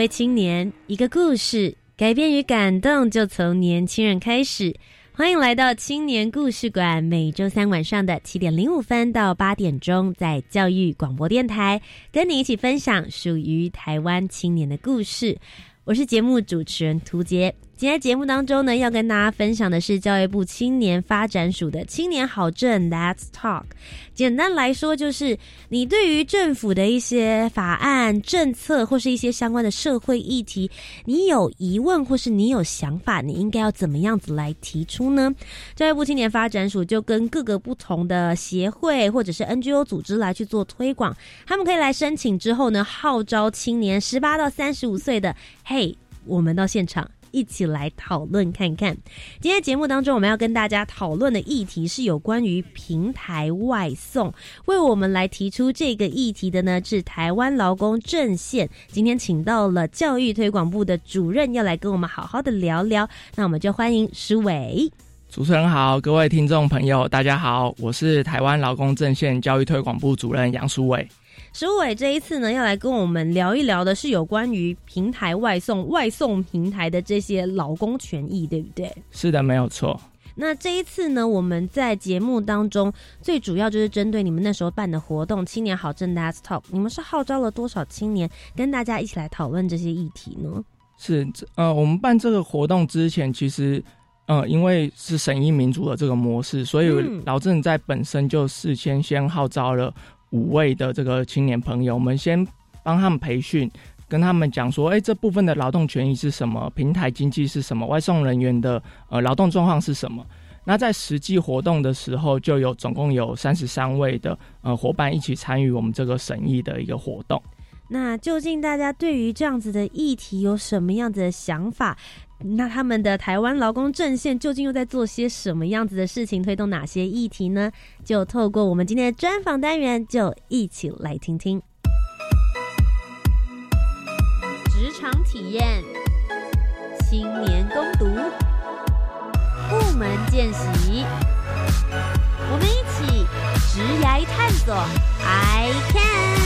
为青年，一个故事，改变与感动就从年轻人开始。欢迎来到青年故事馆，每周三晚上的七点零五分到八点钟，在教育广播电台，跟你一起分享属于台湾青年的故事。我是节目主持人涂杰。今天节目当中呢，要跟大家分享的是教育部青年发展署的青年好政 Let's Talk。简单来说，就是你对于政府的一些法案、政策或是一些相关的社会议题，你有疑问或是你有想法，你应该要怎么样子来提出呢？教育部青年发展署就跟各个不同的协会或者是 NGO 组织来去做推广，他们可以来申请之后呢，号召青年十八到三十五岁的，嘿，我们到现场。一起来讨论看看。今天节目当中，我们要跟大家讨论的议题是有关于平台外送。为我们来提出这个议题的呢，是台湾劳工阵线。今天请到了教育推广部的主任，要来跟我们好好的聊聊。那我们就欢迎舒伟。主持人好，各位听众朋友，大家好，我是台湾劳工阵线教育推广部主任杨舒伟。舒伟这一次呢，要来跟我们聊一聊的是有关于平台外送、外送平台的这些劳工权益，对不对？是的，没有错。那这一次呢，我们在节目当中最主要就是针对你们那时候办的活动“青年好政 Let's Talk”，你们是号召了多少青年跟大家一起来讨论这些议题呢？是，呃，我们办这个活动之前，其实，呃，因为是审议民主的这个模式，所以劳政在本身就事先先号召了。五位的这个青年朋友，我们先帮他们培训，跟他们讲说，哎，这部分的劳动权益是什么？平台经济是什么？外送人员的呃劳动状况是什么？那在实际活动的时候，就有总共有三十三位的呃伙伴一起参与我们这个审议的一个活动。那究竟大家对于这样子的议题有什么样的想法？那他们的台湾劳工阵线究竟又在做些什么样子的事情，推动哪些议题呢？就透过我们今天的专访单元，就一起来听听。职场体验、青年攻读、部门见习，我们一起职涯探索，I can。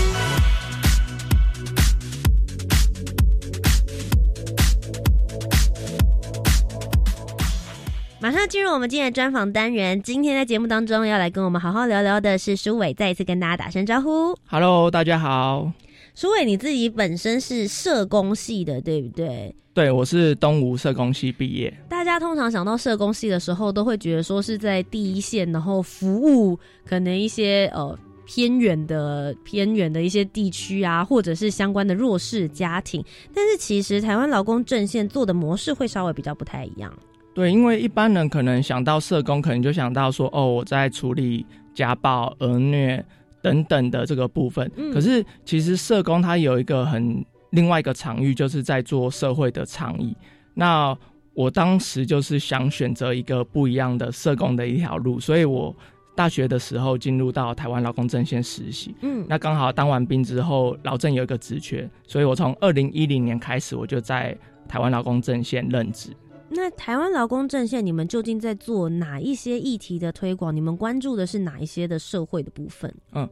马上进入我们今天的专访单元。今天在节目当中要来跟我们好好聊聊的是舒伟，再一次跟大家打声招呼。Hello，大家好。舒伟，你自己本身是社工系的，对不对？对，我是东吴社工系毕业。大家通常想到社工系的时候，都会觉得说是在第一线，然后服务可能一些呃偏远的偏远的一些地区啊，或者是相关的弱势家庭。但是其实台湾劳工阵线做的模式会稍微比较不太一样。对，因为一般人可能想到社工，可能就想到说，哦，我在处理家暴、儿虐等等的这个部分。可是其实社工他有一个很另外一个场域，就是在做社会的倡议。那我当时就是想选择一个不一样的社工的一条路，所以我大学的时候进入到台湾劳工阵线实习。嗯，那刚好当完兵之后，劳政有一个职缺，所以我从二零一零年开始，我就在台湾劳工阵线任职。那台湾劳工阵线，你们究竟在做哪一些议题的推广？你们关注的是哪一些的社会的部分？嗯，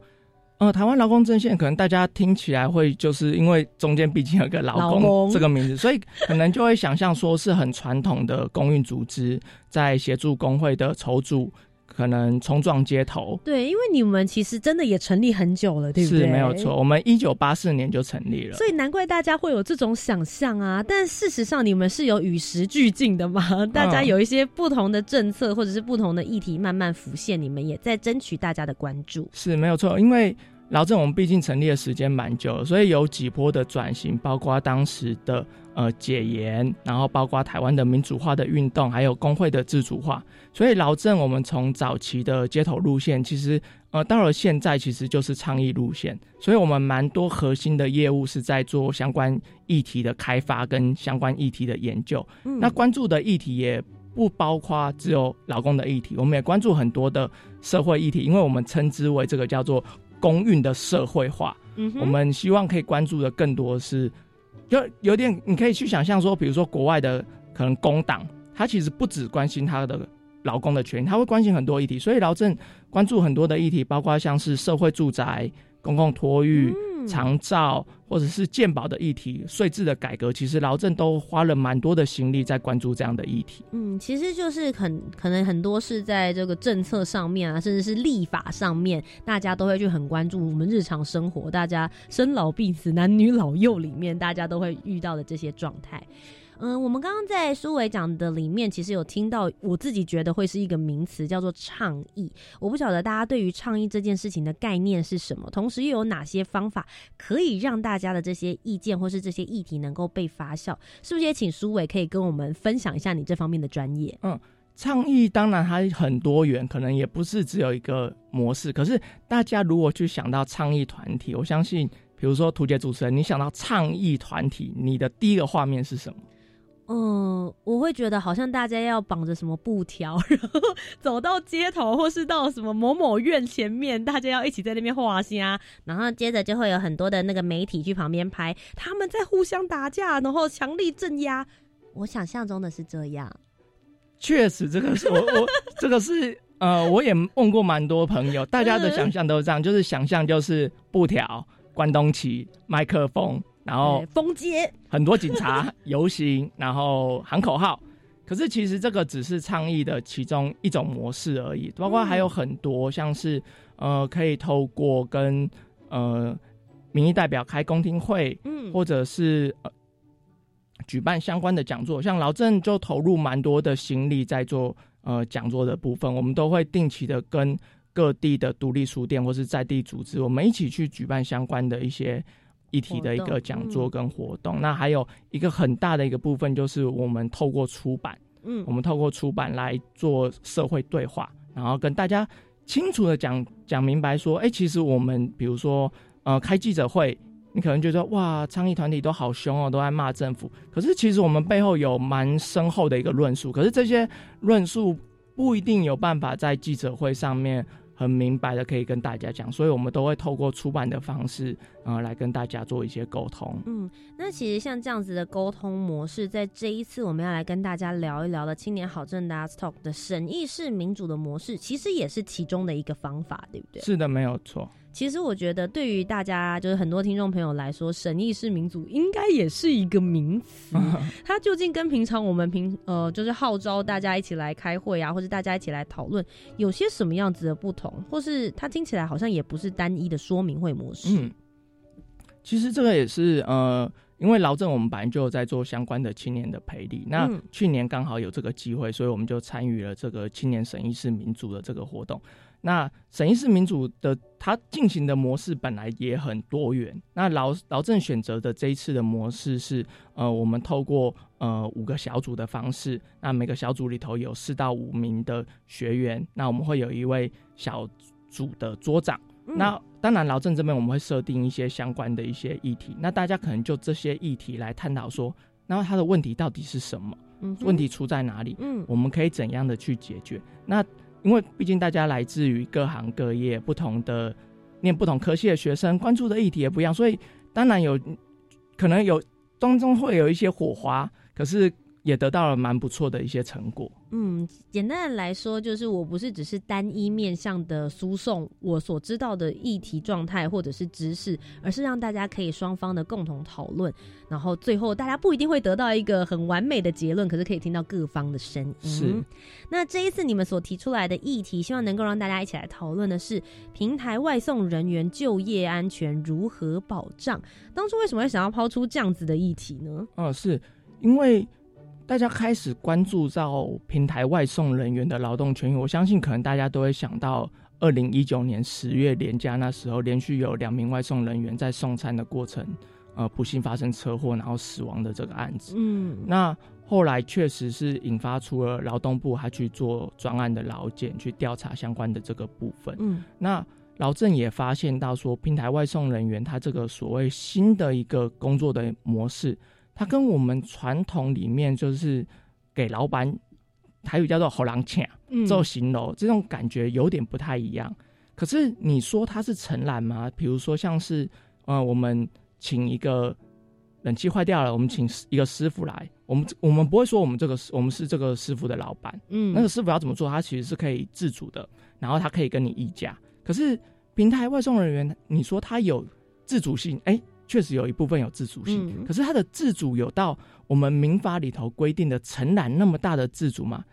呃，台湾劳工阵线可能大家听起来会就是因为中间毕竟有个劳工这个名字，所以可能就会想象说是很传统的公运组织在协助工会的筹组。可能冲撞街头，对，因为你们其实真的也成立很久了，对不对？是没有错，我们一九八四年就成立了，所以难怪大家会有这种想象啊。但事实上，你们是有与时俱进的嘛？大家有一些不同的政策或者是不同的议题慢慢浮现，你们也在争取大家的关注。是没有错，因为劳政我们毕竟成立的时间蛮久了，所以有几波的转型，包括当时的呃解严，然后包括台湾的民主化的运动，还有工会的自主化。所以劳政我们从早期的街头路线，其实呃到了现在其实就是倡议路线。所以我们蛮多核心的业务是在做相关议题的开发跟相关议题的研究。那关注的议题也不包括只有老公的议题，我们也关注很多的社会议题，因为我们称之为这个叫做。公运的社会化，我们希望可以关注的更多是，就有点你可以去想象说，比如说国外的可能工党，他其实不只关心他的劳工的权益，他会关心很多议题，所以劳政关注很多的议题，包括像是社会住宅、公共托育。长照或者是健保的议题、税制的改革，其实劳政都花了蛮多的心力在关注这样的议题。嗯，其实就是很可能很多是在这个政策上面啊，甚至是立法上面，大家都会去很关注我们日常生活，大家生老病死、男女老幼里面，大家都会遇到的这些状态。嗯，我们刚刚在苏伟讲的里面，其实有听到，我自己觉得会是一个名词，叫做倡议。我不晓得大家对于倡议这件事情的概念是什么，同时又有哪些方法可以让大家的这些意见或是这些议题能够被发酵？是不是也请苏伟可以跟我们分享一下你这方面的专业？嗯，倡议当然它很多元，可能也不是只有一个模式。可是大家如果去想到倡议团体，我相信，比如说图杰主持人，你想到倡议团体，你的第一个画面是什么？嗯，我会觉得好像大家要绑着什么布条，然后走到街头，或是到什么某某院前面，大家要一起在那边画虾，然后接着就会有很多的那个媒体去旁边拍，他们在互相打架，然后强力镇压。我想象中的是这样，确实，这个是我我这个是呃，我也问过蛮多朋友，大家的想象都是这样，就是想象就是布条、关东旗、麦克风。然后封街，很多警察 游行，然后喊口号。可是其实这个只是倡议的其中一种模式而已，包括还有很多，像是呃，可以透过跟呃民意代表开公听会，嗯，或者是呃举办相关的讲座，像老郑就投入蛮多的心力在做呃讲座的部分，我们都会定期的跟各地的独立书店或是在地组织，我们一起去举办相关的一些。议题的一个讲座跟活动，那还有一个很大的一个部分就是我们透过出版，嗯，我们透过出版来做社会对话，然后跟大家清楚的讲讲明白说，哎，其实我们比如说呃开记者会，你可能觉得哇，倡议团体都好凶哦，都在骂政府，可是其实我们背后有蛮深厚的一个论述，可是这些论述不一定有办法在记者会上面。很明白的可以跟大家讲，所以我们都会透过出版的方式，呃，来跟大家做一些沟通。嗯，那其实像这样子的沟通模式，在这一次我们要来跟大家聊一聊的青年好政大 Talk 的审议式民主的模式，其实也是其中的一个方法，对不对？是的，没有错。其实我觉得，对于大家就是很多听众朋友来说，审议式民主应该也是一个名词。它究竟跟平常我们平呃，就是号召大家一起来开会啊，或者大家一起来讨论，有些什么样子的不同？或是它听起来好像也不是单一的说明会模式。嗯，其实这个也是呃，因为劳政我们本来就有在做相关的青年的培力，那去年刚好有这个机会，所以我们就参与了这个青年审议式民主的这个活动。那审议式民主的它进行的模式本来也很多元。那劳劳政选择的这一次的模式是，呃，我们透过呃五个小组的方式，那每个小组里头有四到五名的学员，那我们会有一位小组的桌长。那当然劳政这边我们会设定一些相关的一些议题，那大家可能就这些议题来探讨说，那他的问题到底是什么？问题出在哪里？嗯，我们可以怎样的去解决？那因为毕竟大家来自于各行各业，不同的念不同科系的学生，关注的议题也不一样，所以当然有可能有当中会有一些火花，可是也得到了蛮不错的一些成果。嗯，简单的来说，就是我不是只是单一面向的输送我所知道的议题状态或者是知识，而是让大家可以双方的共同讨论，然后最后大家不一定会得到一个很完美的结论，可是可以听到各方的声音。是。那这一次你们所提出来的议题，希望能够让大家一起来讨论的是平台外送人员就业安全如何保障。当初为什么会想要抛出这样子的议题呢？哦，是因为。大家开始关注到平台外送人员的劳动权益，我相信可能大家都会想到二零一九年十月连假那时候，连续有两名外送人员在送餐的过程，呃，不幸发生车祸然后死亡的这个案子。嗯，那后来确实是引发出了劳动部他去做专案的劳检，去调查相关的这个部分。嗯，那劳政也发现到说，平台外送人员他这个所谓新的一个工作的模式。它跟我们传统里面就是给老板，台语叫做“好狼抢”做形容，这种感觉有点不太一样。可是你说它是承揽吗？比如说像是呃，我们请一个冷气坏掉了，我们请一个师傅来，我们我们不会说我们这个我们是这个师傅的老板，嗯，那个师傅要怎么做，他其实是可以自主的，然后他可以跟你议价。可是平台外送人员，你说他有自主性，哎。确实有一部分有自主性，可是他的自主有到我们民法里头规定的承揽那么大的自主吗？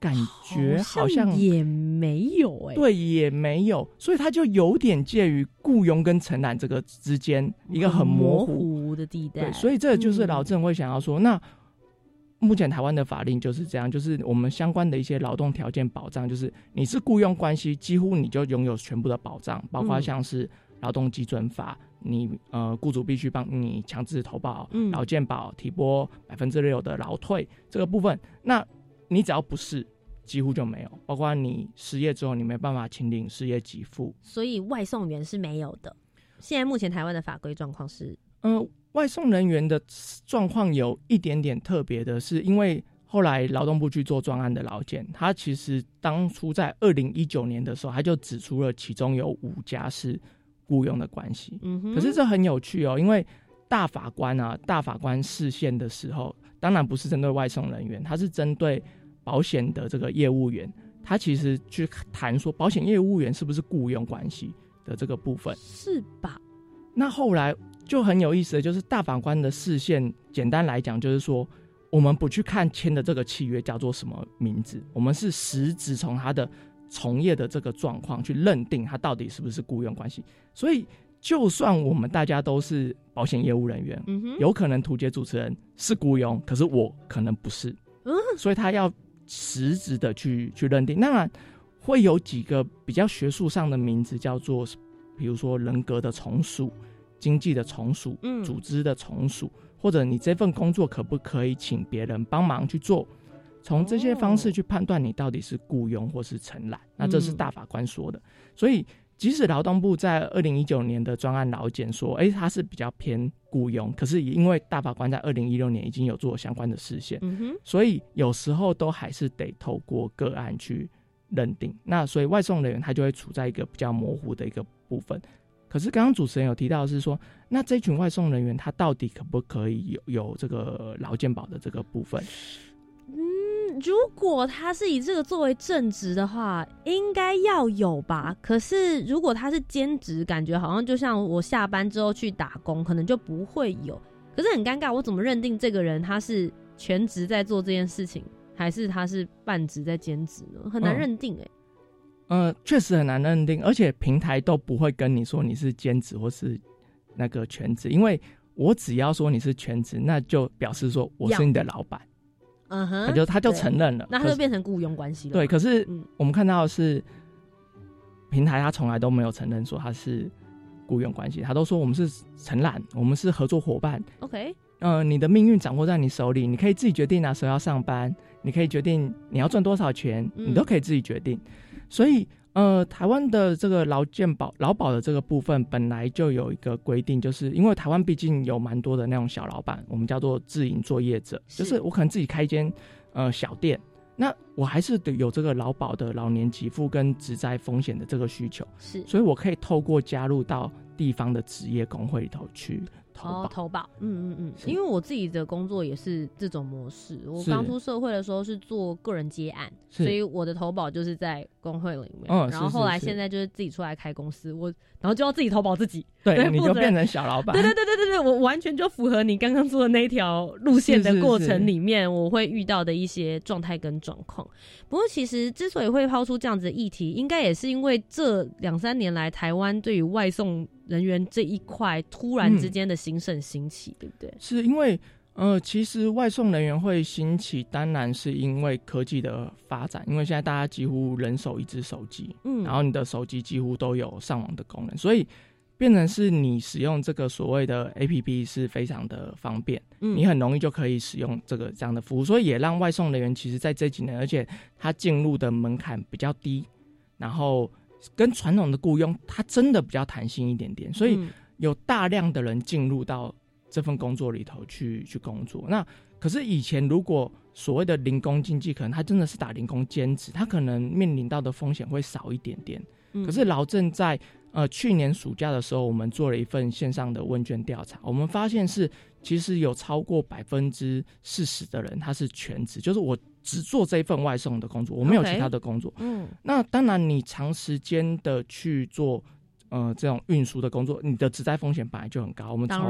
感觉好像也没有哎，对，也没有，所以他就有点介于雇佣跟承揽这个之间一个很模糊的地带。对，所以这就是老郑会想要说，那目前台湾的法令就是这样，就是我们相关的一些劳动条件保障，就是你是雇佣关系，几乎你就拥有全部的保障，包括像是劳动基准法。你呃，雇主必须帮你强制投保劳健保，提拨百分之六的劳退这个部分。那你只要不是，几乎就没有。包括你失业之后，你没办法请领失业给付。所以外送员是没有的。现在目前台湾的法规状况是，呃，外送人员的状况有一点点特别的，是因为后来劳动部去做专案的劳检，他其实当初在二零一九年的时候，他就指出了其中有五家是。雇佣的关系，可是这很有趣哦，因为大法官啊，大法官视线的时候，当然不是针对外送人员，他是针对保险的这个业务员，他其实去谈说保险业务员是不是雇佣关系的这个部分，是吧？那后来就很有意思的就是大法官的视线，简单来讲就是说，我们不去看签的这个契约叫做什么名字，我们是实质从他的。从业的这个状况去认定他到底是不是雇佣关系，所以就算我们大家都是保险业务人员，嗯有可能图解主持人是雇佣，可是我可能不是，嗯所以他要实质的去去认定。当然会有几个比较学术上的名字，叫做比如说人格的从属、经济的从属、组织的从属，或者你这份工作可不可以请别人帮忙去做。从这些方式去判断你到底是雇佣或是承揽，那这是大法官说的。所以，即使劳动部在二零一九年的专案劳检说，哎，他是比较偏雇佣，可是因为大法官在二零一六年已经有做相关的视线，所以有时候都还是得透过个案去认定。那所以外送人员他就会处在一个比较模糊的一个部分。可是刚刚主持人有提到是说，那这群外送人员他到底可不可以有有这个劳健保的这个部分？如果他是以这个作为正职的话，应该要有吧。可是如果他是兼职，感觉好像就像我下班之后去打工，可能就不会有。可是很尴尬，我怎么认定这个人他是全职在做这件事情，还是他是半职在兼职呢？很难认定哎。嗯，确实很难认定，而且平台都不会跟你说你是兼职或是那个全职，因为我只要说你是全职，那就表示说我是你的老板。嗯哼，他就他就承认了，那他就变成雇佣关系了。对，可是我们看到是平台，他从来都没有承认说他是雇佣关系，他都说我们是承揽，我们是合作伙伴。OK，嗯，你的命运掌握在你手里，你可以自己决定哪时候要上班，你可以决定你要赚多少钱，你都可以自己决定。所以。呃，台湾的这个劳健保、劳保的这个部分本来就有一个规定，就是因为台湾毕竟有蛮多的那种小老板，我们叫做自营作业者，就是我可能自己开一间呃小店，那我还是得有这个劳保的老年给付跟职灾风险的这个需求，是，所以我可以透过加入到地方的职业工会里头去。哦，投保，嗯嗯嗯，因为我自己的工作也是这种模式。我刚出社会的时候是做个人接案，所以我的投保就是在工会里面。然后后来现在就是自己出来开公司，我然后就要自己投保自己。对，你就变成小老板。对对对对对对，我完全就符合你刚刚说的那条路线的过程里面，我会遇到的一些状态跟状况。不过其实之所以会抛出这样子的议题，应该也是因为这两三年来台湾对于外送。人员这一块突然之间的兴盛兴起，对不对？是因为呃，其实外送人员会兴起，当然是因为科技的发展，因为现在大家几乎人手一只手机，嗯，然后你的手机几乎都有上网的功能，所以变成是你使用这个所谓的 A P P 是非常的方便，嗯，你很容易就可以使用这个这样的服务，所以也让外送人员其实在这几年，而且它进入的门槛比较低，然后跟传统的雇佣，它真的比较弹性一点点，所以有大量的人进入到。这份工作里头去去工作，那可是以前如果所谓的零工经济，可能他真的是打零工兼职，他可能面临到的风险会少一点点。可是劳政在呃去年暑假的时候，我们做了一份线上的问卷调查，我们发现是其实有超过百分之四十的人他是全职，就是我只做这一份外送的工作，我没有其他的工作。嗯，那当然你长时间的去做。呃，这种运输的工作，你的职灾风险本来就很高。我们从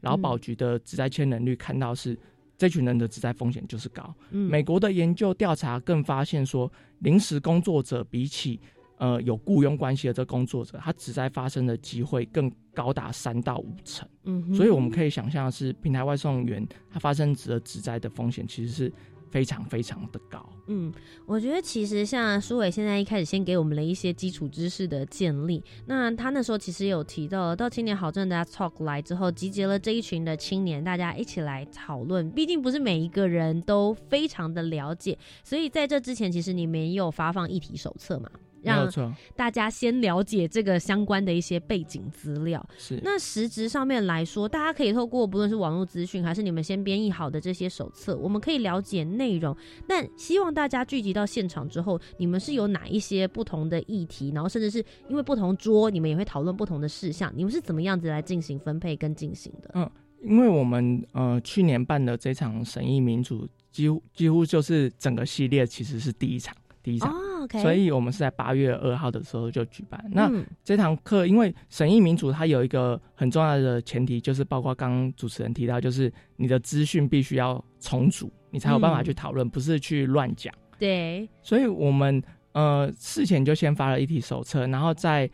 劳保局的职灾签能率看到，是这群人的职灾风险就是高。美国的研究调查更发现说，临时工作者比起呃有雇佣关系的这工作者，他职灾发生的机会更高达三到五成。嗯，所以我们可以想象是平台外送员他发生职的职灾的风险其实是。非常非常的高。嗯，我觉得其实像苏伟现在一开始先给我们了一些基础知识的建立。那他那时候其实有提到，到青年好政大家 talk 来之后，集结了这一群的青年，大家一起来讨论。毕竟不是每一个人都非常的了解，所以在这之前，其实你没有发放议题手册嘛？让大家先了解这个相关的一些背景资料。是那实质上面来说，大家可以透过不论是网络资讯，还是你们先编译好的这些手册，我们可以了解内容。但希望大家聚集到现场之后，你们是有哪一些不同的议题，然后甚至是因为不同桌，你们也会讨论不同的事项。你们是怎么样子来进行分配跟进行的？嗯，因为我们呃去年办的这场审议民主，几乎几乎就是整个系列其实是第一场。第一场，所以我们是在八月二号的时候就举办。那这堂课，因为审议民主，它有一个很重要的前提，就是包括刚刚主持人提到，就是你的资讯必须要重组，你才有办法去讨论，不是去乱讲。对，所以我们呃事前就先发了一题手册，然后在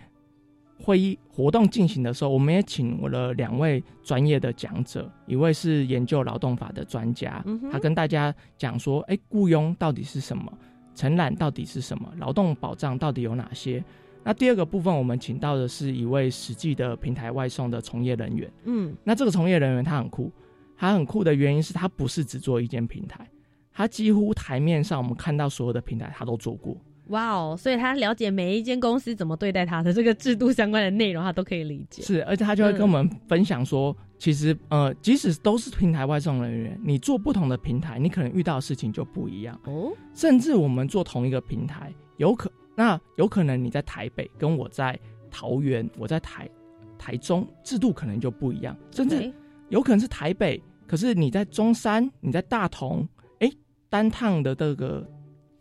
会议活动进行的时候，我们也请了两位专业的讲者，一位是研究劳动法的专家，他跟大家讲说，哎，雇佣到底是什么？承揽到底是什么？劳动保障到底有哪些？那第二个部分，我们请到的是一位实际的平台外送的从业人员。嗯，那这个从业人员他很酷，他很酷的原因是他不是只做一间平台，他几乎台面上我们看到所有的平台他都做过。哇哦！所以他了解每一间公司怎么对待他的这个制度相关的内容，他都可以理解。是，而且他就会跟我们分享说，其实呃，即使都是平台外送人员，你做不同的平台，你可能遇到的事情就不一样哦。甚至我们做同一个平台，有可那有可能你在台北跟我在桃园，我在台台中，制度可能就不一样。甚至有可能是台北，可是你在中山，你在大同，哎，单趟的这个。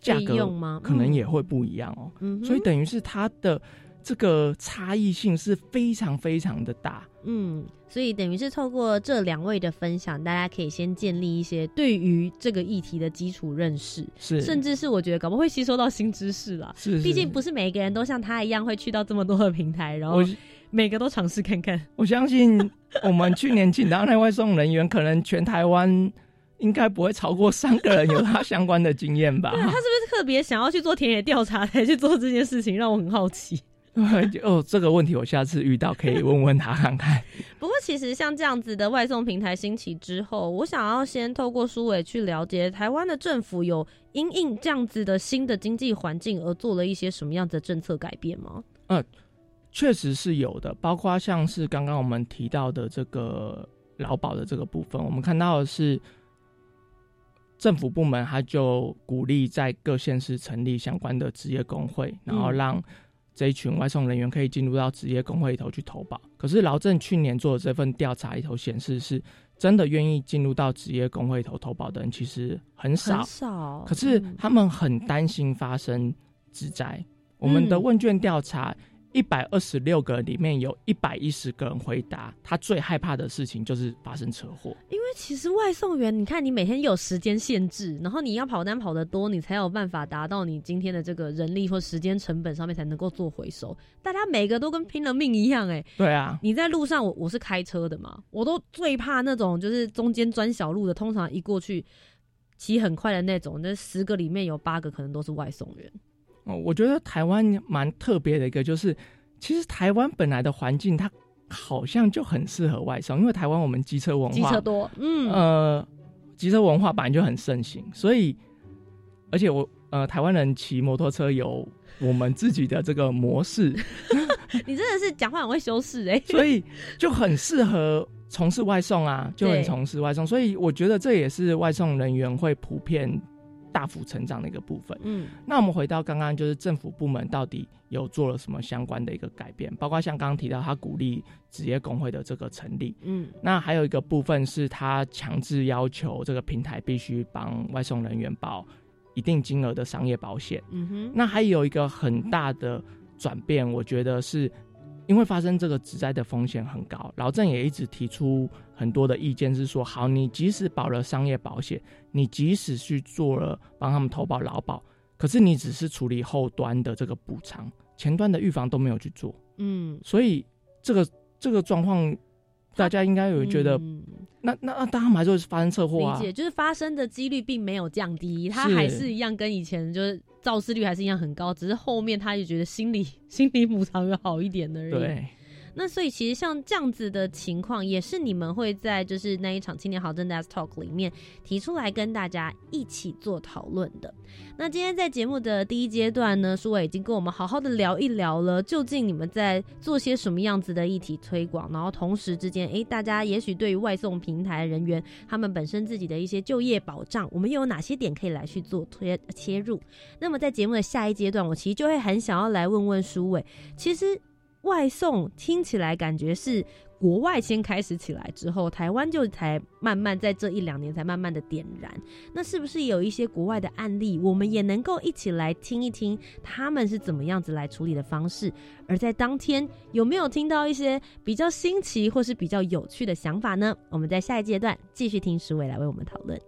价格可能也会不一样哦，所以等于是它的这个差异性是非常非常的大。嗯，所以等于是透过这两位的分享，大家可以先建立一些对于这个议题的基础认识，是，甚至是我觉得搞不会吸收到新知识啦。是，毕竟不是每个人都像他一样会去到这么多的平台，然后每个都尝试看看。我相信我们去年请到那外送人员，可能全台湾。应该不会超过三个人有他相关的经验吧？他是不是特别想要去做田野调查才去做这件事情？让我很好奇。哦，这个问题我下次遇到可以问问他看看。不过，其实像这样子的外送平台兴起之后，我想要先透过苏伟去了解台湾的政府有因应这样子的新的经济环境而做了一些什么样的政策改变吗？嗯，确实是有的，包括像是刚刚我们提到的这个劳保的这个部分，我们看到的是。政府部门他就鼓励在各县市成立相关的职业工会，然后让这一群外送人员可以进入到职业工会里头去投保。可是劳政去年做的这份调查里头显示，是真的愿意进入到职业工会头投保的人其实很少。很少。可是他们很担心发生职灾。我们的问卷调查，一百二十六个里面有一百一十个人回答，他最害怕的事情就是发生车祸。因为其实外送员，你看你每天有时间限制，然后你要跑单跑得多，你才有办法达到你今天的这个人力或时间成本上面才能够做回收。大家每个都跟拼了命一样，哎，对啊。你在路上，我我是开车的嘛，我都最怕那种就是中间钻小路的，通常一过去骑很快的那种，那十个里面有八个可能都是外送员。哦，我觉得台湾蛮特别的一个，就是其实台湾本来的环境，它好像就很适合外送，因为台湾我们机车文化，机车多，嗯，呃，机车文化本来就很盛行，所以而且我呃，台湾人骑摩托车有我们自己的这个模式 你真的是讲话很会修饰哎，所以就很适合从事外送啊，就很从事外送，所以我觉得这也是外送人员会普遍。大幅成长的一个部分。嗯，那我们回到刚刚，就是政府部门到底有做了什么相关的一个改变？包括像刚刚提到，他鼓励职业工会的这个成立。嗯，那还有一个部分是他强制要求这个平台必须帮外送人员保一定金额的商业保险。嗯哼，那还有一个很大的转变，我觉得是。因为发生这个职灾的风险很高，老郑也一直提出很多的意见，是说好，你即使保了商业保险，你即使去做了帮他们投保劳保，可是你只是处理后端的这个补偿，前端的预防都没有去做。嗯，所以这个这个状况。大家应该有觉得，那那那，当然还是会发生车祸啊。理解，就是发生的几率并没有降低，它还是一样跟以前就是肇事率还是一样很高，只是后面他就觉得心理 心理补偿有好一点的而已。对。那所以其实像这样子的情况，也是你们会在就是那一场青年好政大 Talk 里面提出来跟大家一起做讨论的。那今天在节目的第一阶段呢，舒伟已经跟我们好好的聊一聊了，究竟你们在做些什么样子的议题推广，然后同时之间，哎，大家也许对于外送平台人员他们本身自己的一些就业保障，我们又有哪些点可以来去做推切入？那么在节目的下一阶段，我其实就会很想要来问问舒伟，其实。外送听起来感觉是国外先开始起来之后，台湾就才慢慢在这一两年才慢慢的点燃。那是不是有一些国外的案例，我们也能够一起来听一听他们是怎么样子来处理的方式？而在当天有没有听到一些比较新奇或是比较有趣的想法呢？我们在下一阶段继续听石伟来为我们讨论。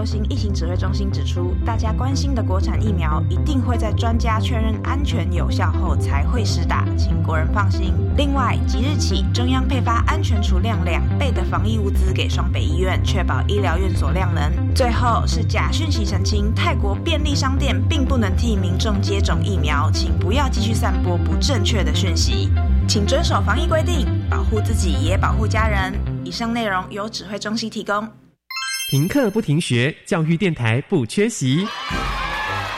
流行疫情指挥中心指出，大家关心的国产疫苗一定会在专家确认安全有效后才会施打，请国人放心。另外，即日起，中央配发安全储量两倍的防疫物资给双北医院，确保医疗院所量能。最后是假讯息澄清，泰国便利商店并不能替民众接种疫苗，请不要继续散播不正确的讯息，请遵守防疫规定，保护自己也保护家人。以上内容由指挥中心提供。停课不停学，教育电台不缺席。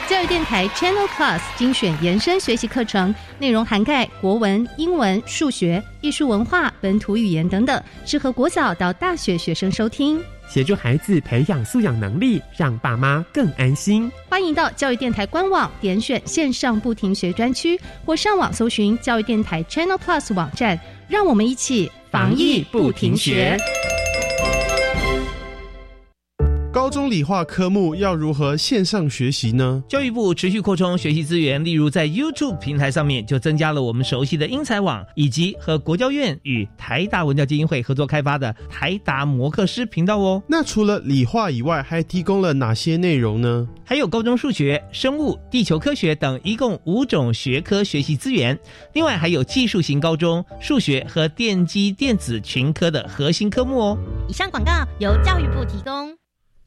教育电台 Channel Plus 精选延伸学习课程，内容涵盖国文、英文、数学、艺术文化、本土语言等等，适合国小到大学学生收听，协助孩子培养素养能力，让爸妈更安心。欢迎到教育电台官网点选线上不停学专区，或上网搜寻教育电台 Channel Plus 网站，让我们一起防疫不停学。高中理化科目要如何线上学习呢？教育部持续扩充学习资源，例如在 YouTube 平台上面就增加了我们熟悉的英才网，以及和国教院与台达文教基金会合作开发的台达摩克斯频道哦。那除了理化以外，还提供了哪些内容呢？还有高中数学、生物、地球科学等一共五种学科学习资源，另外还有技术型高中数学和电机电子群科的核心科目哦。以上广告由教育部提供。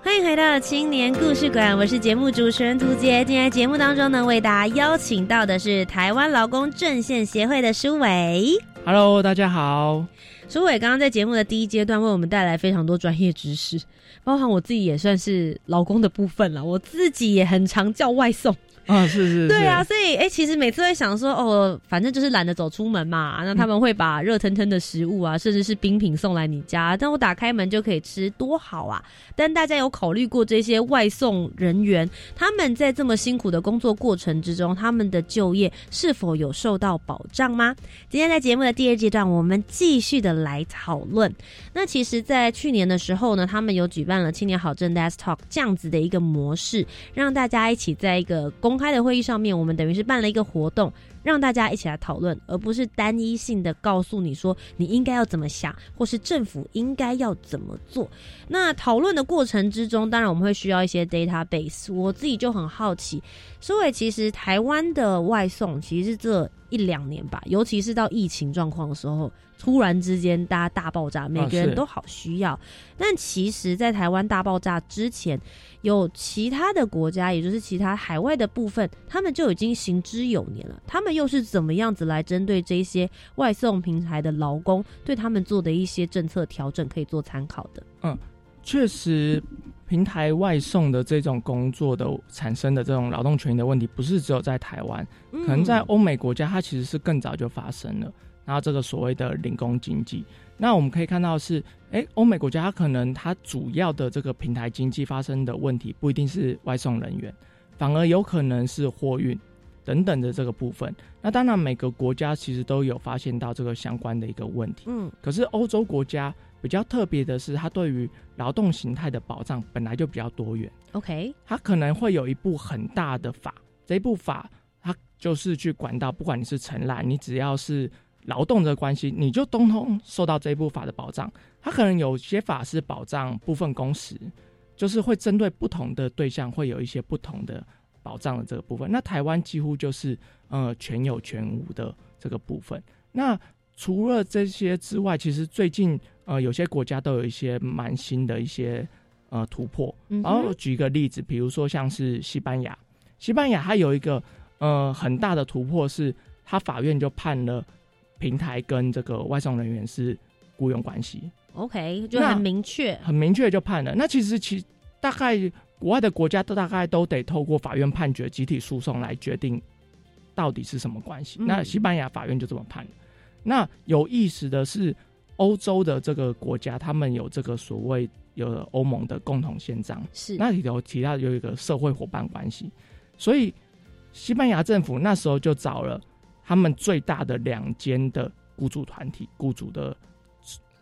欢迎回到青年故事馆，我是节目主持人涂杰。今天节目当中呢，为大家邀请到的是台湾劳工阵线协会的舒伟。Hello，大家好。舒伟刚刚在节目的第一阶段为我们带来非常多专业知识，包含我自己也算是劳工的部分了。我自己也很常叫外送。啊，是是，对啊，所以哎，其实每次会想说，哦，反正就是懒得走出门嘛，那他们会把热腾腾的食物啊，甚至是冰品送来你家，但我打开门就可以吃，多好啊！但大家有考虑过这些外送人员，他们在这么辛苦的工作过程之中，他们的就业是否有受到保障吗？今天在节目的第二阶段，我们继续的来讨论。那其实，在去年的时候呢，他们有举办了青年好政 desk talk 这样子的一个模式，让大家一起在一个公开的会议上面，我们等于是办了一个活动，让大家一起来讨论，而不是单一性的告诉你说你应该要怎么想，或是政府应该要怎么做。那讨论的过程之中，当然我们会需要一些 database。我自己就很好奇，所以其实台湾的外送，其实这一两年吧，尤其是到疫情状况的时候。突然之间，大家大爆炸，每个人都好需要。但其实，在台湾大爆炸之前，有其他的国家，也就是其他海外的部分，他们就已经行之有年了。他们又是怎么样子来针对这些外送平台的劳工，对他们做的一些政策调整，可以做参考的？嗯，确实，平台外送的这种工作的产生的这种劳动权益的问题，不是只有在台湾，可能在欧美国家，它其实是更早就发生了。然后这个所谓的零工经济，那我们可以看到是，哎，欧美国家它可能它主要的这个平台经济发生的问题不一定是外送人员，反而有可能是货运等等的这个部分。那当然每个国家其实都有发现到这个相关的一个问题。嗯，可是欧洲国家比较特别的是，它对于劳动形态的保障本来就比较多元。OK，它可能会有一部很大的法，这一部法它就是去管到，不管你是承揽，你只要是。劳动的关系，你就通通受到这一部法的保障。它可能有些法是保障部分工时，就是会针对不同的对象，会有一些不同的保障的这个部分。那台湾几乎就是呃全有全无的这个部分。那除了这些之外，其实最近呃有些国家都有一些蛮新的一些呃突破。嗯然后举一个例子，比如说像是西班牙，西班牙它有一个呃很大的突破是，它法院就判了平台跟这个外送人员是雇佣关系，OK，就那很明确。很明确就判了。那其实其大概国外的国家都大概都得透过法院判决、集体诉讼来决定到底是什么关系。嗯那西班牙法院就这么判了。那有意思的是，欧洲的这个国家，他们有这个所谓有欧盟的共同宪章，是那里头提到有一个社会伙伴关系，所以西班牙政府那时候就找了他们最大的两间的雇主团体，雇主的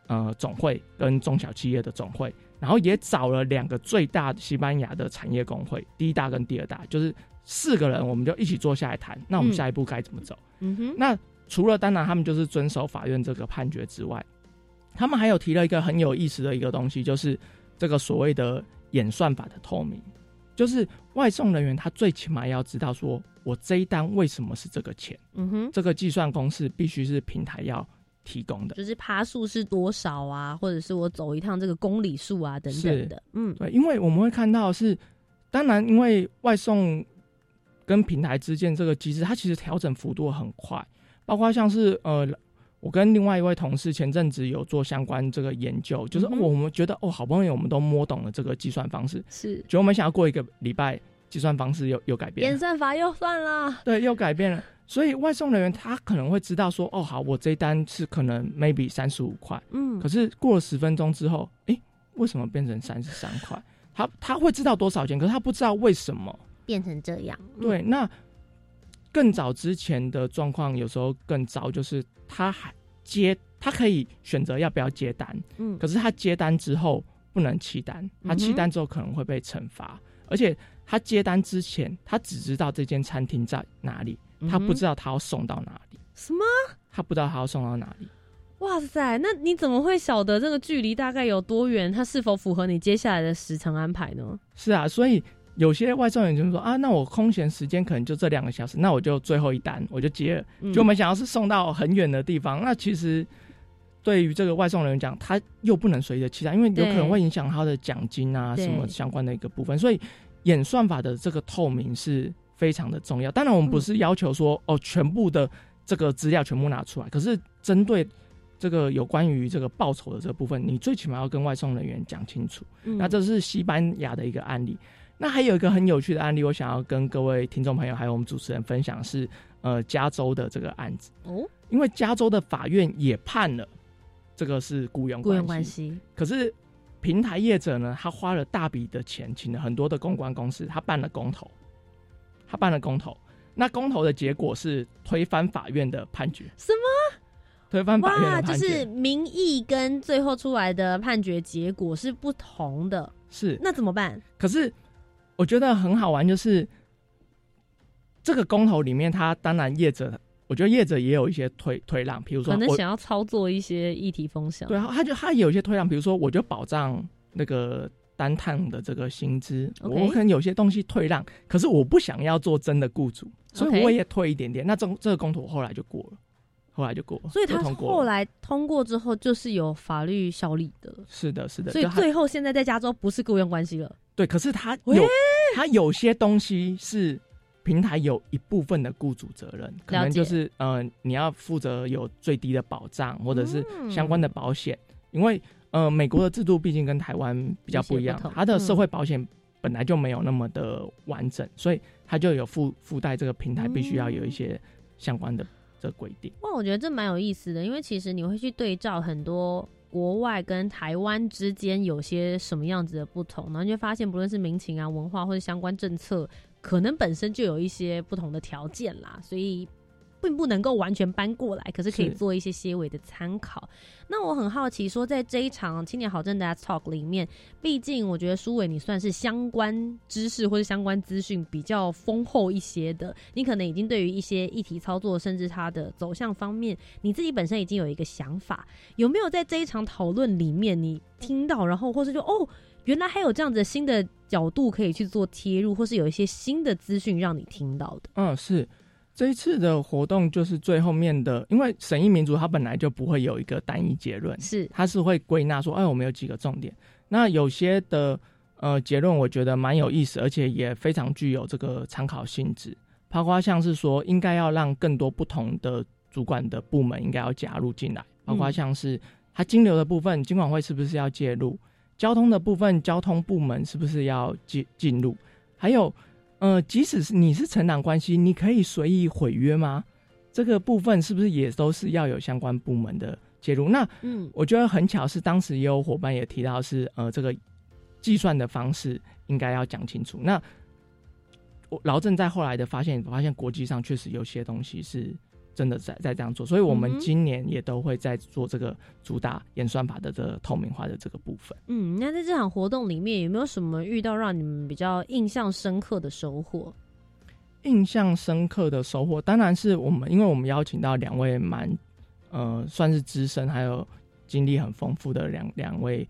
呃总会跟中小企业的总会，然后也找了两个最大的西班牙的产业工会，第一大跟第二大，就是四个人，我们就一起坐下来谈，那我们嗯下一步该怎么走？嗯哼，那除了当然他们就是遵守法院这个判决之外，他们还有提了一个很有意思的一个东西，就是这个所谓的演算法的透明，就是外送人员他最起码要知道说我这一单为什么是这个钱，嗯哼，这个计算公式必须是平台要提供的。就是爬数是多少啊，或者是我走一趟这个公里数啊等等的。嗯，对，因为我们会看到是，当然因为外送跟平台之间这个机制，它其实调整幅度很快，包括像是呃，我跟另外一位同事前阵子有做相关这个研究，就是、嗯哦我们觉得哦，好不容易我们都摸懂了这个计算方式，是结果没想到过一个礼拜，计算方式又又改变演，算法又算了。对，又改变了。所以外送人员他可能会知道说，哦，好，我这一单是可能 maybe 三十五块，嗯可是过了十分钟之后，诶，为什么变成三十三块？他他会知道多少钱，可是他不知道为什么。变成这样。嗯对，那更早之前的状况有时候更糟，就是他还接，他可以选择要不要接单，嗯可是他接单之后不能弃单，他弃单之后可能会被惩罚，而且他接单之前，他只知道这间餐厅在哪里，他不知道他要送到哪里，什么？他不知道他要送到哪里。哇塞，那你怎么会晓得这个距离大概有多远？它是否符合你接下来的时程安排呢？是啊，所以有些外送员就说啊，那我空闲时间可能就这两个小时，那我就最后一单我就接了，嗯就没想到是送到很远的地方。那其实对于这个外送人员讲，他又不能随着期待，因为有可能会影响他的奖金啊什么相关的一个部分。所以演算法的这个透明是非常的重要。当然，我们不是要求说、哦全部的这个资料全部拿出来，可是针对这个有关于这个报酬的这部分，你最起码要跟外送人员讲清楚。嗯那这是西班牙的一个案例。那还有一个很有趣的案例，我想要跟各位听众朋友还有我们主持人分享是，呃，加州的这个案子。哦，因为加州的法院也判了这个是雇佣雇佣关系，可是平台业者呢，他花了大笔的钱，请了很多的公关公司，他办了公投，他办了公投。那公投的结果是推翻法院的判决，什么？推翻法院的判决是民意跟最后出来的判决结果是不同的，是那怎么办？可是我觉得很好玩，就是这个公投里面，他当然业者，我觉得业者也有一些退退让，比如说可能想要操作一些议题风向。对，他就他也有一些退让，比如说我就保障那个单趟的这个薪资我可能有些东西退让，可是我不想要做真的雇主，所以我也退一点点。那这这个公投后来就过了，后来就过了，所以他。后来通过之后，就是有法律效力的。是的，是的，所以最后现在在加州不是雇佣关系了。对，可是他喂有他有些东西是平台有一部分的雇主责任，可能就是呃你要负责有最低的保障或者是嗯。相关的保险，因为呃美国的制度毕竟跟台湾比较不一样它的社嗯会保险本来就没有那么的完整，所以它就有附附带这个平台必须要有一些相关的这个规定。哇，我觉得这蛮有意思的，因为其实你会去对照很多国外跟台湾之间有些什么样子的不同，然后你就发现，不论是民情啊、文化或者相关政策，可能本身就有一些不同的条件啦，所以并不能够完全搬过来，可是可以做一些些微的参考。那我很好奇，说在这一场青年好政的 Talk 里面，毕竟我觉得苏伟你算是相关知识或者相关资讯比较丰厚一些的，你可能已经对于一些议题操作，甚至它的走向方面，你自己本身已经有一个想法。有没有在这一场讨论里面，你听到，然后或是就哦，原来还有这样子新的角度可以去做切入，或是有一些新的资讯让你听到的？嗯，是这一次的活动就是最后面的，因为审议民主它本来就不会有一个单一结论，是它是会归纳说，哎，我们有几个重点。那有些的呃结论，我觉得蛮有意思，而且也非常具有这个参考性质。包括像是说，应该要让更多不同的主管的部门应该要加入进来，包括像是它金流的部分，金管会是不是要介入？交通的部分，交通部门是不是要进进入？还有，呃，即使是你是承揽关系，你可以随意毁约吗？这个部分是不是也都是要有相关部门的介入？那，嗯，我觉得很巧是当时也有伙伴也提到是，呃，这个计算的方式应该要讲清楚。那我劳政在后来的发现，发现国际上确实有些东西是。真的在在这样做，所以我们今年也都会在做这个主打演算法的这个透明化的这个部分。嗯，那在这场活动里面有没有什么遇到让你们比较印象深刻的收获？印象深刻的收获，当然是我们，因为我们邀请到两位蛮呃算是资深，还有经历很丰富的两两位，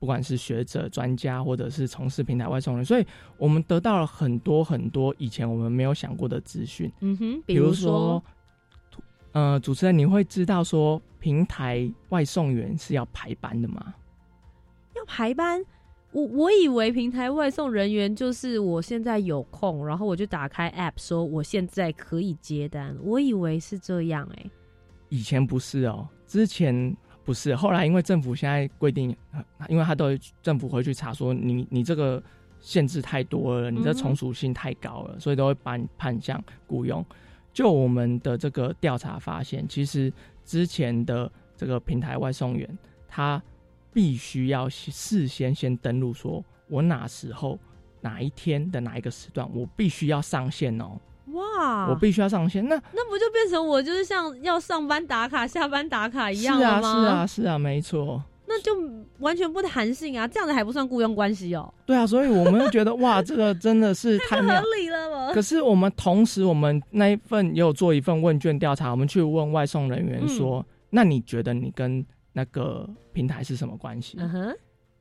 不管是学者、专家，或者是从事平台外送人，所以我们得到了很多很多以前我们没有想过的资讯。嗯哼，比如说。呃，主持人，你会知道说平台外送员是要排班的吗？要排班？我我以为平台外送人员就是我现在有空，然后我就打开 App 说我现在可以接单。我以为是这样哎，以前不是哦，之前不是，后来因为政府现在规定，因为他都政府会去查说你你这个限制太多了，你这从属性太高了，所以都会把你判向雇佣。就我们的这个调查发现，其实之前的这个平台外送员，他必须要事先先登录，说我哪时候、哪一天的哪一个时段，我必须要上线哦。哇！我必须要上线，那那不就变成我就是像要上班打卡、下班打卡一样吗？是啊，是啊，是啊，没错。那就完全不弹性啊！这样子还不算雇佣关系哦。对啊，所以我们就觉得哇，这个真的是太合理了吗？可是我们同时，我们那一份也有做一份问卷调查，我们去问外送人员说：“那你觉得你跟那个平台是什么关系？”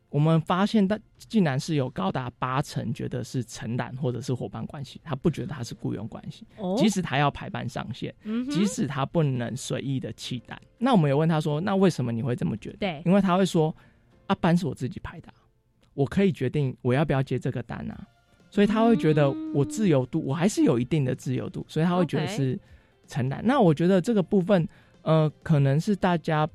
我们发现，但竟然是有高达八成觉得是承揽或者是伙伴关系，他不觉得他是雇佣关系。哦，即使他要排班上线，即使他不能随意的弃单，那我们有问他说，那为什么你会这么觉得？对，因为他会说，啊，班是我自己排的，我可以决定我要不要接这个单啊，所以他会觉得我自由度，我还是有一定的自由度，所以他会觉得是承揽。那我觉得这个部分，呃，可能是大家。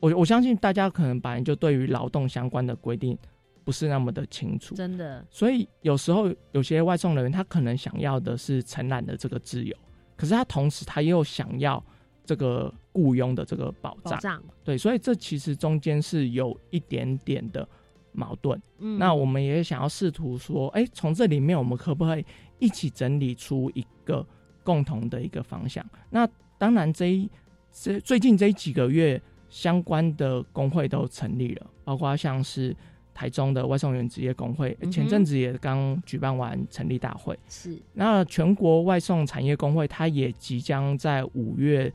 我我相信大家可能本来就对于劳动相关的规定不是那么的清楚，真的。所以有时候有些外送人员他可能想要的是承揽的这个自由，可是他同时他又想要这个雇佣的这个保障。对，所以这其实中间是有一点点的矛盾。嗯，那我们也想要试图说，哎，从这里面我们可不可以一起整理出一个共同的一个方向？那当然，这一这最近这几个月。相关的工会都成立了，包括像是台中的外送员职业工会，前阵子也刚举办完成立大会。是，那全国外送产业工会，它也即将在五月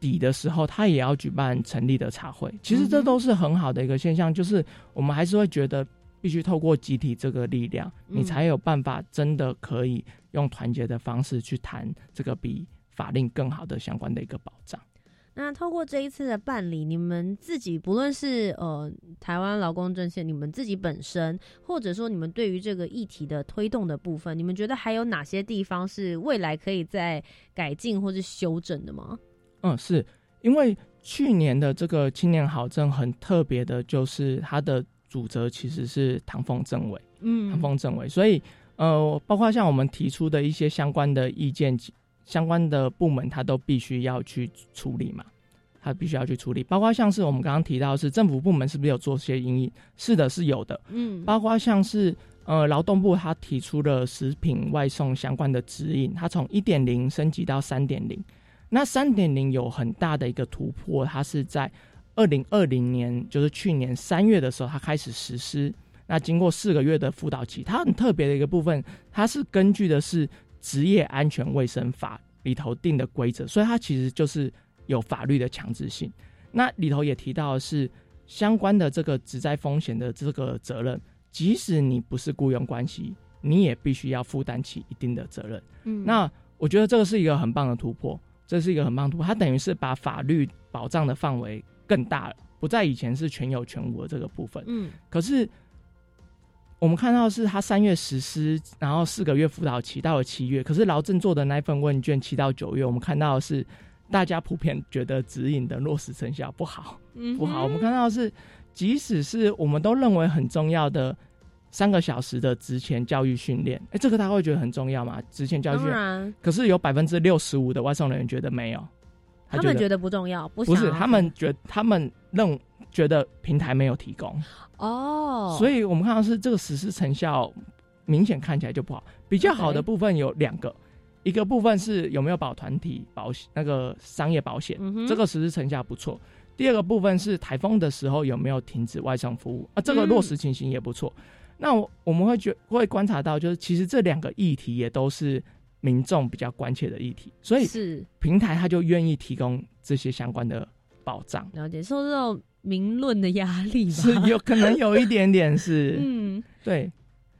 底的时候，它也要举办成立的茶会。其实这都是很好的一个现象，就是我们还是会觉得必须透过集体这个力量，你才有办法真的可以用团结的方式去谈这个比法令更好的相关的一个保障。那透过这一次的办理，你们自己不论是呃台湾劳工阵线，你们自己本身，或者说你们对于这个议题的推动的部分，你们觉得还有哪些地方是未来可以再改进或是修正的吗？嗯，是因为去年的这个青年好政很特别的，就是它的主责其实是唐凤政委，嗯，唐凤政委，所以呃，包括像我们提出的一些相关的意见。相关的部门，他都必须要去处理嘛，他必须要去处理，包括像是我们刚刚提到是政府部门是不是有做些阴影？是的，是有的，嗯，包括像是呃劳动部他提出了食品外送相关的指引，他从一点零升级到三点零，那三点零有很大的一个突破，它是在二零二零年，就是去年三月的时候，它开始实施，那经过四个月的辅导期，它很特别的一个部分，它是根据的是。职业安全卫生法里头定的规则，所以它其实就是有法律的强制性。那里头也提到是相关的这个职灾风险的这个责任，即使你不是雇佣关系，你也必须要负担起一定的责任。嗯，那我觉得这个是一个很棒的突破，这是一个很棒突破。它等于是把法律保障的范围更大了，不在以前是全有全无的这个部分。嗯，可是我们看到是他三月实施，然后四个月辅导期到了七月，可是劳政做的那份问卷七到九月，我们看到是大家普遍觉得指引的落实成效不好，不好。我们看到是，即使是我们都认为很重要的三个小时的职前教育训练，哎，这个他会觉得很重要吗？职前教育训练，可是有百分之六十五的外送人员觉得没有，他们觉得不重要，不不是他们觉他们认觉得平台没有提供。哦，所以我们看到是这个实施成效明显看起来就不好。比较好的部分有两个，一个部分是有没有保团体保险那个商业保险，这个实施成效不错。第二个部分是台风的时候有没有停止外送服务啊，这个落实情形也不错。那我们会觉会观察到，就是其实这两个议题也都是民众比较关切的议题，所以是平台他就愿意提供这些相关的保障。了解，受这种。民论的压力吧，是有可能有一点点是，嗯，对。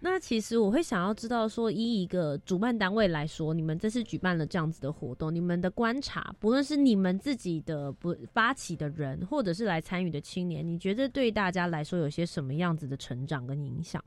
那其实我会想要知道，说以一个主办单位来说，你们这次举办了这样子的活动，你们的观察，不论是你们自己的不发起的人，或者是来参与的青年，你觉得对大家来说有些什么样子的成长跟影响？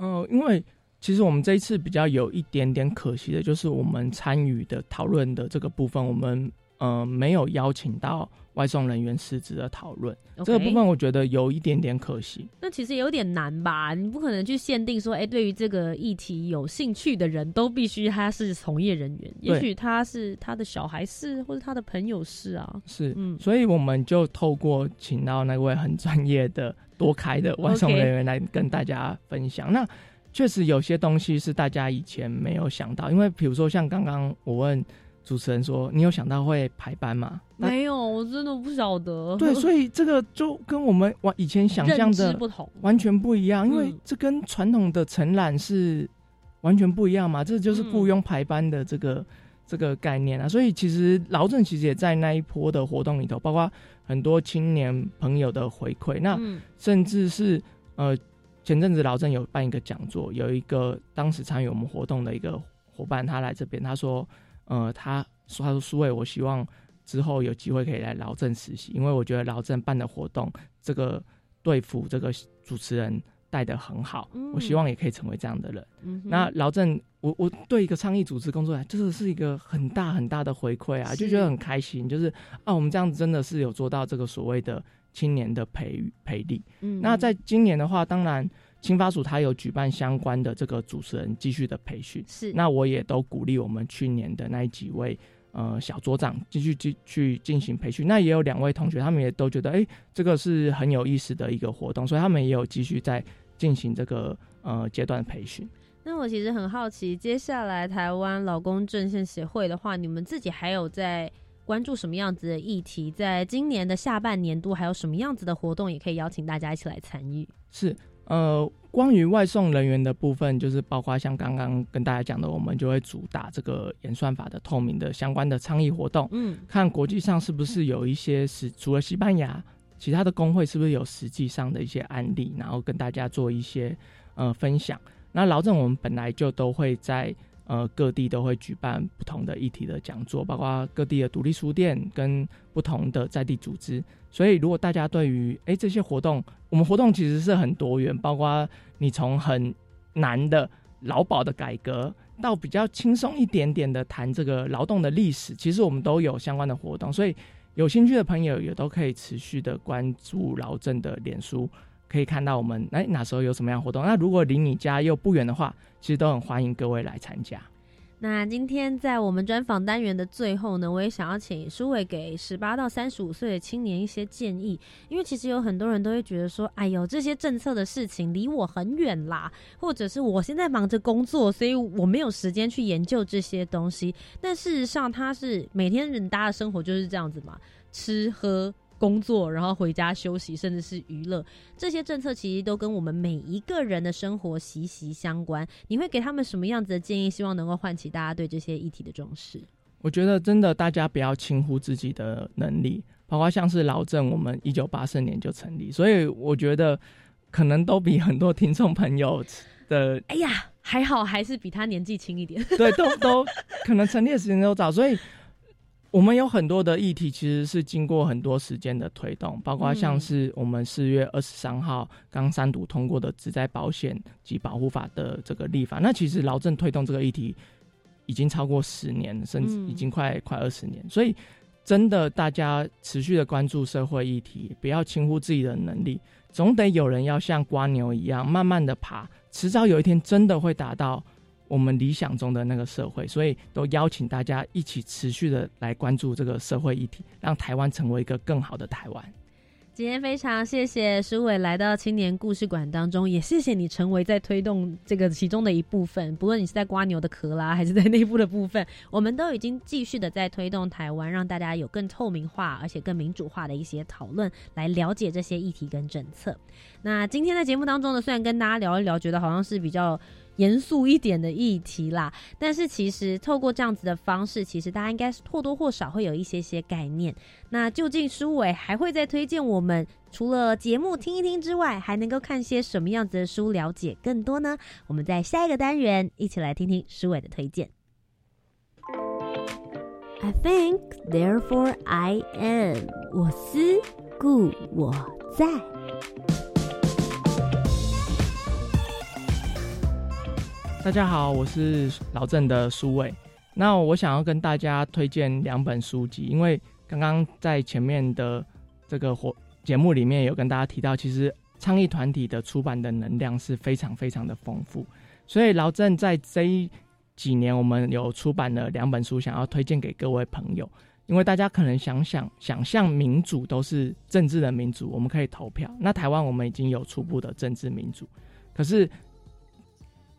嗯，因为其实我们这一次比较有一点点可惜的，就是我们参与的讨论的这个部分，我们。呃，没有邀请到外送人员失职的讨论，这个部分我觉得有一点点可惜。那其实有点难吧？你不可能去限定说，哎，对于这个议题有兴趣的人都必须他是从业人员，也许他是他的小孩是，或者他的朋友是啊。是，嗯，所以我们就透过请到那位很专业的多开的外送人员来跟大家分享。那确实有些东西是大家以前没有想到，因为比如说像刚刚我问。主持人说：“你有想到会排班吗？”没有，我真的不晓得。对，所以这个就跟我们完以前想象的不同，完全不一样。因为这跟传统的承揽是完全不一样嘛，这就是雇佣排班的这个这个概念啊。所以其实劳政其实也在那一波的活动里头，包括很多青年朋友的回馈。那甚至是呃，前阵子劳政有办一个讲座，有一个当时参与我们活动的一个伙伴，他来这边，他说。呃，他说：“他说苏伟，我希望之后有机会可以来劳政实习，因为我觉得劳政办的活动，这个对付这个主持人带的很好，我希望也可以成为这样的人。那劳政，我我对一个倡议组织工作来，这个是一个很大很大的回馈啊，就觉得很开心。就是啊，我们这样子真的是有做到这个所谓的青年的培育培力。那在今年的话，当然。”青发署他有举办相关的这个主持人继续的培训，是那我也都鼓励我们去年的那几位呃小组长继续继去进行培训。那也有两位同学，他们也都觉得哎，这个是很有意思的一个活动，所以他们也有继续在进行这个呃阶段培训。那我其实很好奇，接下来台湾劳工阵线协会的话，你们自己还有在关注什么样子的议题？在今年的下半年度，还有什么样子的活动，也可以邀请大家一起来参与？是。呃，关于外送人员的部分，就是包括像刚刚跟大家讲的，我们就会主打这个演算法的透明的相关的倡议活动。嗯，看国际上是不是有一些是除了西班牙，其他的工会是不是有实际上的一些案例，然后跟大家做一些呃分享。那劳政我们本来就都会在。呃，各地都会举办不同的议题的讲座，包括各地的独立书店跟不同的在地组织。所以，如果大家对于哎这些活动，我们活动其实是很多元，包括你从很难的劳保的改革，到比较轻松一点点的谈这个劳动的历史，其实我们都有相关的活动。所以，有兴趣的朋友也都可以持续的关注劳政的脸书。可以看到我们哎哪时候有什么样活动？那如果离你家又不远的话，其实都很欢迎各位来参加。那今天在我们专访单元的最后呢，我也想要请舒伟给十八到三十五岁的青年一些建议，因为其实有很多人都会觉得说，哎呦这些政策的事情离我很远啦，或者是我现在忙着工作，所以我没有时间去研究这些东西。但事实上，他是每天人大家的生活就是这样子嘛，吃喝。工作，然后回家休息，甚至是娱乐，这些政策其实都跟我们每一个人的生活息息相关。你会给他们什么样子的建议？希望能够唤起大家对这些议题的重视。我觉得真的，大家不要轻忽自己的能力，包括像是劳政，我们一九八四年就成立，所以我觉得可能都比很多听众朋友的，哎呀，还好，还是比他年纪轻一点。对，都都可能成立的时间都早，所以。我们有很多的议题，其实是经过很多时间的推动，包括像是我们四月二十三号刚三读通过的《职灾保险及保护法》的这个立法。那其实劳政推动这个议题已经超过十年，甚至已经快快二十年。所以，真的大家持续的关注社会议题，不要轻忽自己的能力，总得有人要像瓜牛一样慢慢的爬，迟早有一天真的会达到。我们理想中的那个社会，所以都邀请大家一起持续的来关注这个社会议题，让台湾成为一个更好的台湾。今天非常谢谢舒伟来到青年故事馆当中，也谢谢你成为在推动这个其中的一部分。不论你是在刮牛的壳啦，还是在内部的部分，我们都已经继续的在推动台湾，让大家有更透明化而且更民主化的一些讨论，来了解这些议题跟政策。那今天在节目当中呢，虽然跟大家聊一聊，觉得好像是比较。严肃一点的议题啦，但是其实透过这样子的方式，其实大家应该是或多或少会有一些些概念。那究竟书伟还会再推荐我们除了节目听一听之外，还能够看些什么样子的书，了解更多呢？我们在下一个单元一起来听听书伟的推荐。I think, therefore I am。我思故我在。大家好，我是老郑的苏伟。那我想要跟大家推荐两本书籍，因为刚刚在前面的这个活节目里面有跟大家提到，其实倡议团体的出版的能量是非常非常的丰富。所以老郑在这几年，我们有出版了两本书，想要推荐给各位朋友。因为大家可能想想想象民主都是政治的民主，我们可以投票。那台湾我们已经有初步的政治民主，可是。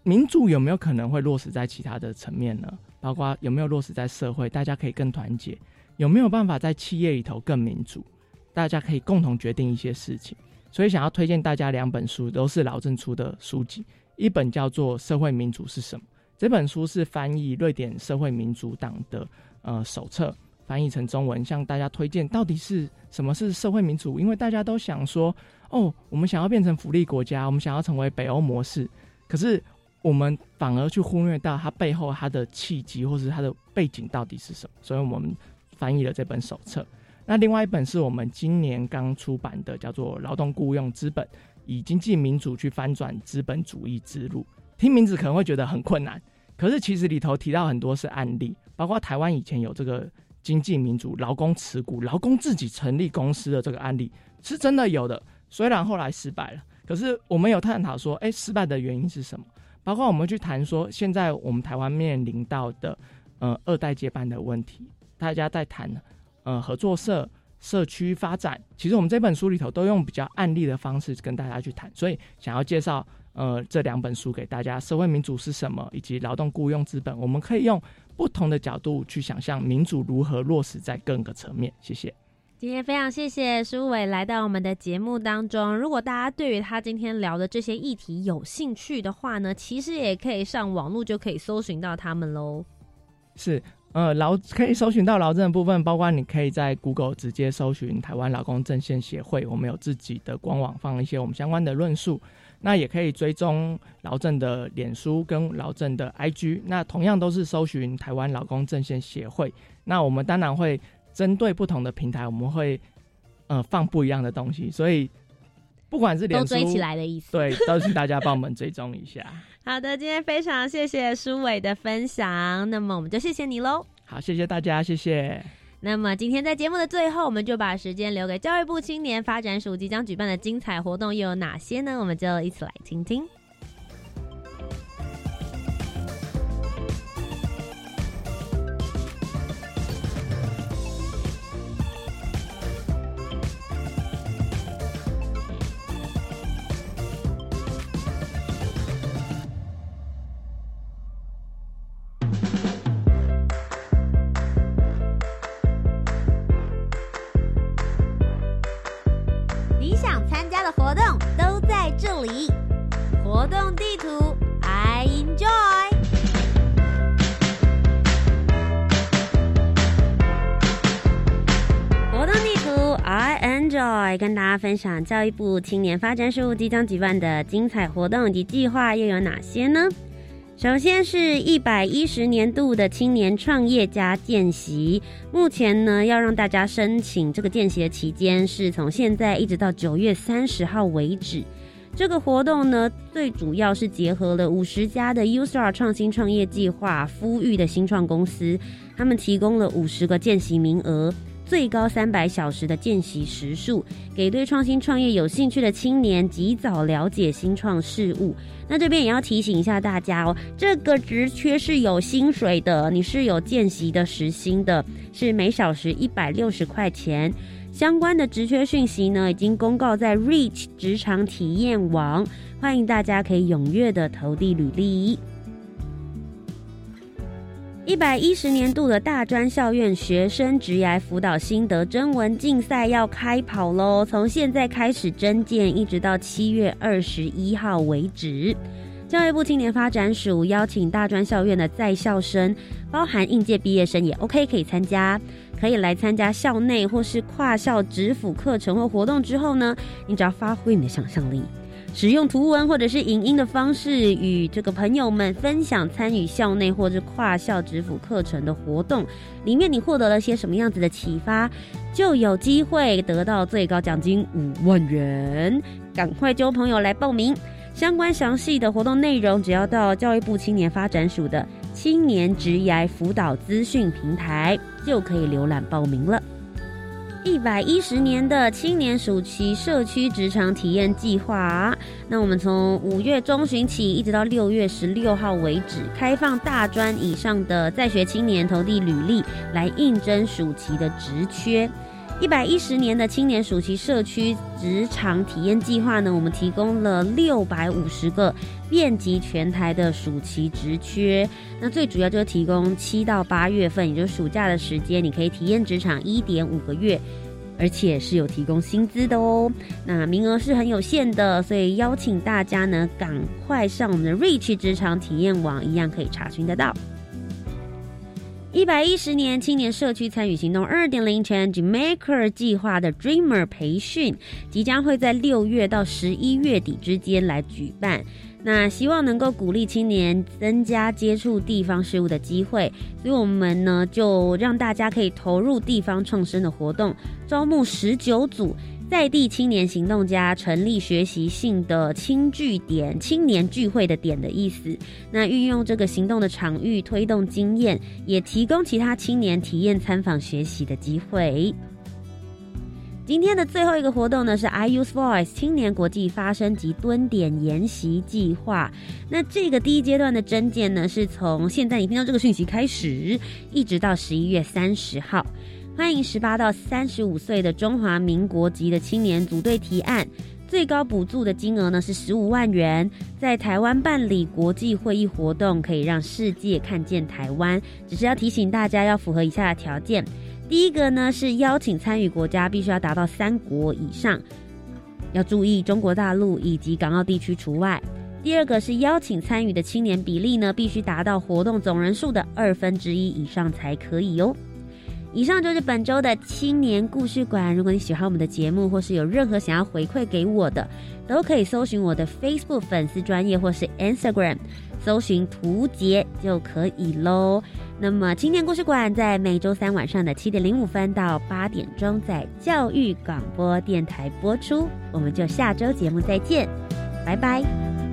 民主有没有可能会落实在其他的层面呢？包括有没有落实在社会，大家可以更团结？有没有办法在企业里头更民主？大家可以共同决定一些事情。所以想要推荐大家两本书，都是老郑出的书籍。一本叫做《社会民主是什么》，这本书是翻译瑞典社会民主党的呃手册，翻译成中文，向大家推荐到底是什么是社会民主。因为大家都想说，哦，我们想要变成福利国家，我们想要成为北欧模式，可是。我们反而去忽略到它背后它的契机，或是它的背景到底是什么，所以我们翻译了这本手册。那另外一本是我们今年刚出版的，叫做《劳动雇佣资本：以经济民主去翻转资本主义之路》。听名字可能会觉得很困难，可是其实里头提到很多是案例，包括台湾以前有这个经济民主、劳工持股、劳工自己成立公司的这个案例，是真的有的。虽然后来失败了，可是我们有探讨说，哎，失败的原因是什么？包括我们去谈说，现在我们台湾面临到的，呃，二代接班的问题，大家在谈，呃，合作社、社区发展。其实我们这本书里头都用比较案例的方式跟大家去谈，所以想要介绍，呃，这两本书给大家，社会民主是什么，以及劳动雇佣资本，我们可以用不同的角度去想象民主如何落实在各个层面。谢谢。今天非常谢谢舒伟来到我们的节目当中。如果大家对于他今天聊的这些议题有兴趣的话呢，其实也可以上网络就可以搜寻到他们喽。是，呃，劳可以搜寻到劳政的部分，包括你可以在 Google 直接搜寻台湾劳工阵线协会，我们有自己的官网放一些我们相关的论述。那也可以追踪劳政的脸书跟劳政的 IG，那同样都是搜寻台湾劳工阵线协会。那我们当然会。针对不同的平台，我们会呃放不一样的东西，所以不管是都追起来的意思，对，都请大家帮我们追踪一下。好的，今天非常谢谢舒伟的分享，那么我们就谢谢你喽。好，谢谢大家，谢谢。那么今天在节目的最后，我们就把时间留给教育部青年发展署即将举办的精彩活动又有哪些呢？我们就一起来听听。跟大家分享教育部青年发展事务即将举办的精彩活动及计划又有哪些呢？首先是一百一十年度的青年创业家见习，目前呢要让大家申请这个见习的期间是从现在一直到九月三十号为止。这个活动呢，最主要是结合了五十家的 U Star 创新创业计划孵育的新创公司，他们提供了五十个见习名额。最高三百小时的见习时数，给对创新创业有兴趣的青年及早了解新创事物。那这边也要提醒一下大家哦，这个职缺是有薪水的，你是有见习的时薪的，是每小时一百六十块钱。相关的职缺讯息呢，已经公告在 Reach 职场体验网，欢迎大家可以踊跃的投递履历。一百一十年度的大专校院学生职涯辅导心得征文竞赛要开跑喽！从现在开始征件，一直到七月二十一号为止。教育部青年发展署邀请大专校院的在校生，包含应届毕业生也 OK 可以参加，可以来参加校内或是跨校职辅课程或活动之后呢，你只要发挥你的想象力。使用图文或者是影音的方式，与这个朋友们分享参与校内或者跨校职辅课程的活动，里面你获得了些什么样子的启发，就有机会得到最高奖金五万元。赶快交朋友来报名，相关详细的活动内容，只要到教育部青年发展署的青年职涯辅导资讯平台，就可以浏览报名了。一百一十年的青年暑期社区职场体验计划，那我们从五月中旬起，一直到六月十六号为止，开放大专以上的在学青年投递履历来应征暑期的职缺。一百一十年的青年暑期社区职场体验计划呢，我们提供了六百五十个遍及全台的暑期职缺。那最主要就是提供七到八月份，也就是暑假的时间，你可以体验职场一点五个月，而且是有提供薪资的哦。那名额是很有限的，所以邀请大家呢，赶快上我们的 Reach 职场体验网，一样可以查询得到。一百一十年青年社区参与行动二点零 Change Maker 计划的 Dreamer 培训，即将会在六月到十一月底之间来举办。那希望能够鼓励青年增加接触地方事务的机会，所以我们呢就让大家可以投入地方创生的活动，招募十九组。在地青年行动家成立学习性的青聚点，青年聚会的点的意思。那运用这个行动的场域推动经验，也提供其他青年体验参访学习的机会。今天的最后一个活动呢，是 I Use Voice 青年国际发声及蹲点研习计划。那这个第一阶段的征件呢，是从现在你听到这个讯息开始，一直到十一月三十号。欢迎十八到三十五岁的中华民国籍的青年组队提案，最高补助的金额呢是十五万元，在台湾办理国际会议活动，可以让世界看见台湾。只是要提醒大家，要符合以下的条件：第一个呢是邀请参与国家必须要达到三国以上，要注意中国大陆以及港澳地区除外；第二个是邀请参与的青年比例呢必须达到活动总人数的二分之一以上才可以哦。以上就是本周的青年故事馆。如果你喜欢我们的节目，或是有任何想要回馈给我的，都可以搜寻我的 Facebook 粉丝专业或是 Instagram，搜寻图杰就可以喽。那么青年故事馆在每周三晚上的七点零五分到八点钟在教育广播电台播出，我们就下周节目再见，拜拜。